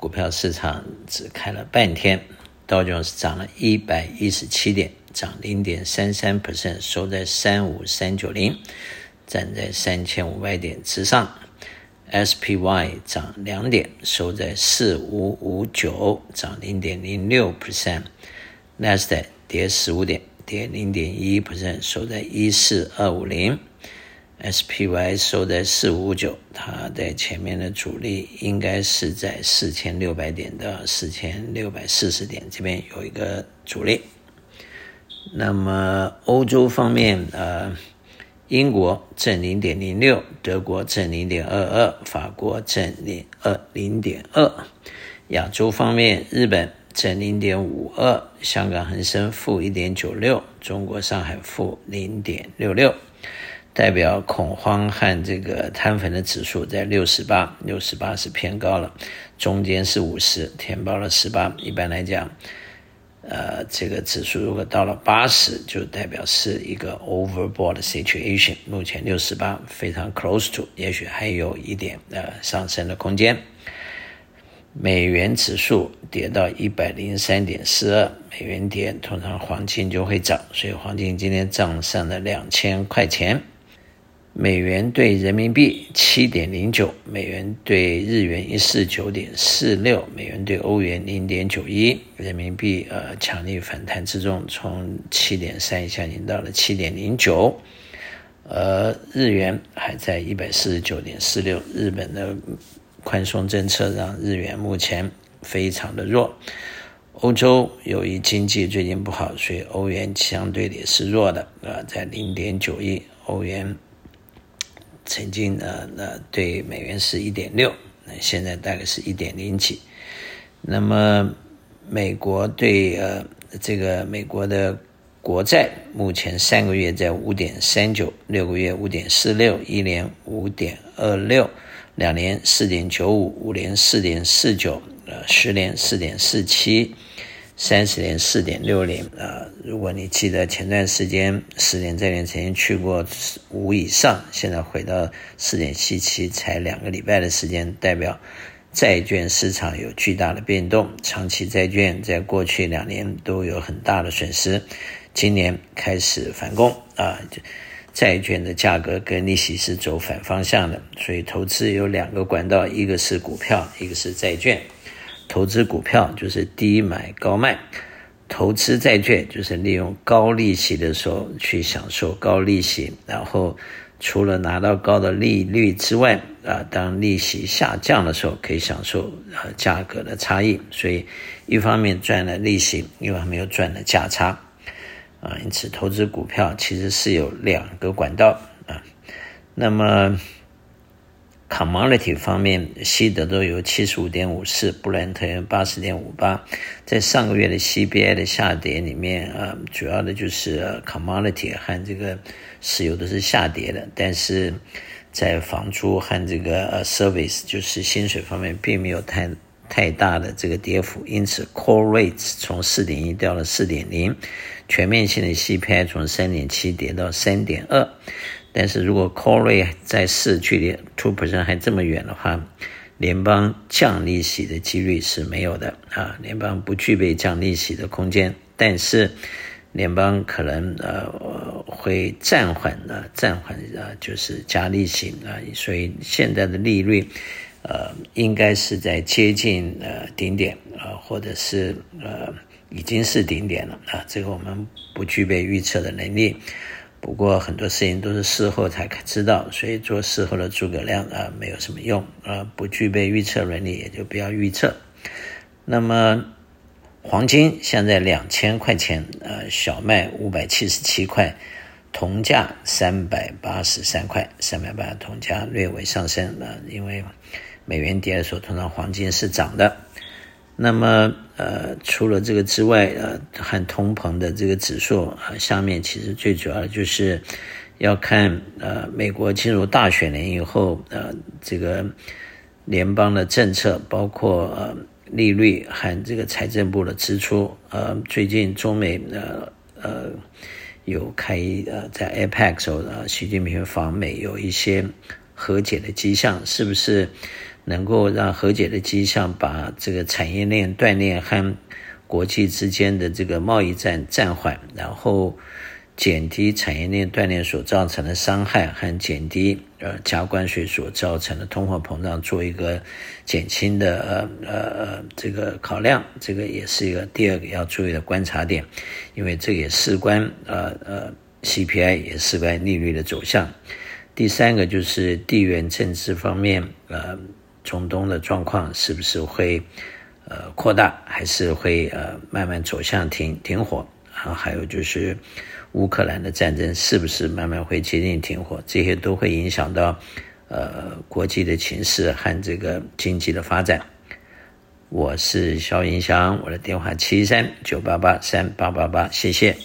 股票市场只开了半天，道琼斯涨了一百一十七点，涨零点三三 percent，收在三五三九零，站在三千五百点之上。SPY 涨两点，收在四五五九，涨零点零六 percent。纳斯达克跌十五点，跌零点一 percent，收在一四二五零。SPY 收在四五九，它在前面的阻力应该是在四千六百点到四千六百四十点，这边有一个阻力。那么欧洲方面，呃，英国正零点零六，德国正零点二二，法国正零二零点二。亚洲方面，日本正零点五二，香港恒生负一点九六，中国上海负零点六六。代表恐慌和这个摊粉的指数在六十八，六十八是偏高了，中间是五十，填报了十八。一般来讲，呃，这个指数如果到了八十，就代表是一个 overbought situation。目前六十八非常 close to，也许还有一点呃上升的空间。美元指数跌到一百零三点四二，美元跌，通常黄金就会涨，所以黄金今天涨上了两千块钱。美元兑人民币七点零九，美元兑日元一四九点四六，美元兑欧元零点九一，人民币呃强力反弹之中，从七点三以下已经到了七点零九，而日元还在一百四十九点四六。日本的宽松政策让日元目前非常的弱。欧洲由于经济最近不好，所以欧元相对也是弱的啊，在零点九一欧元。曾经呢，那对美元是一点六，那现在大概是一点零几。那么美国对呃这个美国的国债，目前三个月在五点三九，六个月五点四六，一年五点二六，两年四点九五，五年四点四九，呃，十年四点四七。三十年四点六零啊，如果你记得前段时间十年债券曾经去过五以上，现在回到四点七七，才两个礼拜的时间，代表债券市场有巨大的变动。长期债券在过去两年都有很大的损失，今年开始反攻啊，债券的价格跟利息是走反方向的，所以投资有两个管道，一个是股票，一个是债券。投资股票就是低买高卖，投资债券就是利用高利息的时候去享受高利息，然后除了拿到高的利率之外，啊，当利息下降的时候可以享受呃价格的差异，所以一方面赚了利息，一方面又赚了价差，啊，因此投资股票其实是有两个管道啊，那么。Commodity 方面，西德州有七十五点五四，布兰特油八十点五八。在上个月的 CPI 的下跌里面，呃，主要的就是 Commodity 和这个石油都是下跌的，但是在房租和这个呃 Service 就是薪水方面，并没有太太大的这个跌幅，因此 Core Rates 从四点一掉了四点零，全面性的 CPI 从三点七跌到三点二。但是如果 core rate 在四距离 two percent 还这么远的话，联邦降利息的几率是没有的啊，联邦不具备降利息的空间。但是联邦可能呃会暂缓啊，暂缓啊，就是加利息啊，所以现在的利率呃应该是在接近呃顶点啊，或者是呃已经是顶点了啊，这个我们不具备预测的能力。不过很多事情都是事后才知道，所以做事后的诸葛亮啊，没有什么用啊，不具备预测能力也就不要预测。那么黄金现在两千块钱，呃，小麦五百七十七块，铜价三百八十三块，三百八铜价略微上升啊，因为美元跌的时候，通常黄金是涨的。那么，呃，除了这个之外，呃，和通膨的这个指数啊，下面其实最主要的就是要看，呃，美国进入大选年以后，呃，这个联邦的政策，包括呃利率和这个财政部的支出，呃，最近中美呃呃有开呃在 APEC 时候，呃，习近平访美有一些和解的迹象，是不是？能够让和解的迹象，把这个产业链断裂和国际之间的这个贸易战暂缓，然后减低产业链断裂所造成的伤害，和减低呃加关税所造成的通货膨胀，做一个减轻的呃呃这个考量，这个也是一个第二个要注意的观察点，因为这也事关呃呃 CPI 也事关利率的走向。第三个就是地缘政治方面，呃，中东的状况是不是会呃扩大，还是会呃慢慢走向停停火？啊，还有就是乌克兰的战争是不是慢慢会接近停火？这些都会影响到呃国际的情势和这个经济的发展。我是肖云祥，我的电话七三九八八三八八八，谢谢。